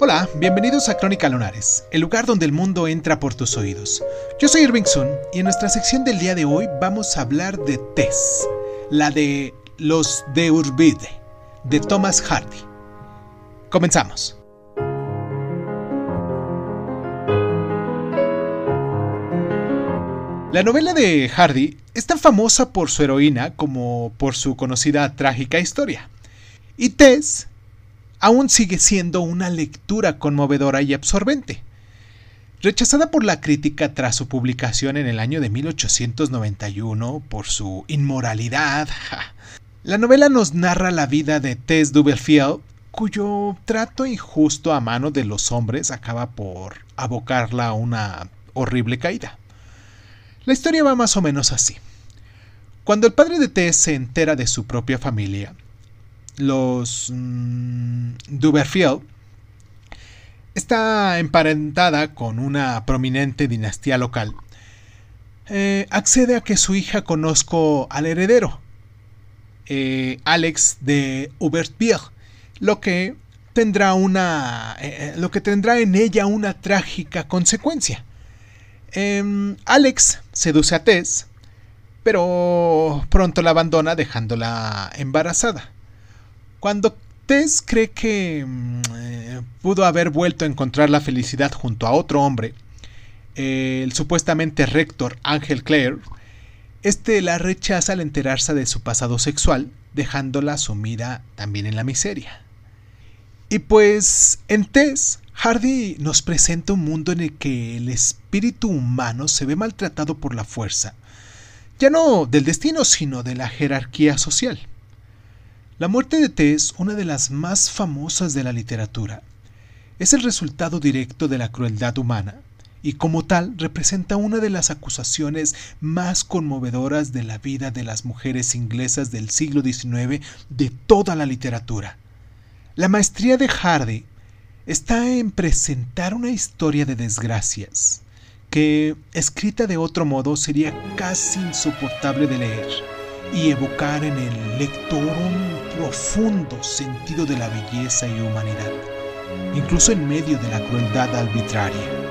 Hola, bienvenidos a Crónica Lunares, el lugar donde el mundo entra por tus oídos. Yo soy Irving Sun y en nuestra sección del día de hoy vamos a hablar de Tess, la de Los de Urbide, de Thomas Hardy. Comenzamos. La novela de Hardy es tan famosa por su heroína como por su conocida trágica historia. Y Tess aún sigue siendo una lectura conmovedora y absorbente. Rechazada por la crítica tras su publicación en el año de 1891 por su inmoralidad, la novela nos narra la vida de Tess Duberfield, cuyo trato injusto a mano de los hombres acaba por abocarla a una horrible caída. La historia va más o menos así. Cuando el padre de Tess se entera de su propia familia, los mm, Duberfield, está emparentada con una prominente dinastía local. Eh, accede a que su hija conozca al heredero, eh, Alex de Ubertville, lo que tendrá una, eh, lo que tendrá en ella una trágica consecuencia. Em, Alex seduce a Tess, pero pronto la abandona dejándola embarazada. Cuando Tess cree que mm, eh, pudo haber vuelto a encontrar la felicidad junto a otro hombre, el supuestamente rector Ángel Clare, este la rechaza al enterarse de su pasado sexual, dejándola sumida también en la miseria. Y pues en Tess, Hardy nos presenta un mundo en el que el espíritu humano se ve maltratado por la fuerza, ya no del destino, sino de la jerarquía social. La muerte de Tess, una de las más famosas de la literatura, es el resultado directo de la crueldad humana y como tal representa una de las acusaciones más conmovedoras de la vida de las mujeres inglesas del siglo XIX de toda la literatura. La maestría de Hardy está en presentar una historia de desgracias que, escrita de otro modo, sería casi insoportable de leer y evocar en el lector un profundo sentido de la belleza y humanidad, incluso en medio de la crueldad arbitraria.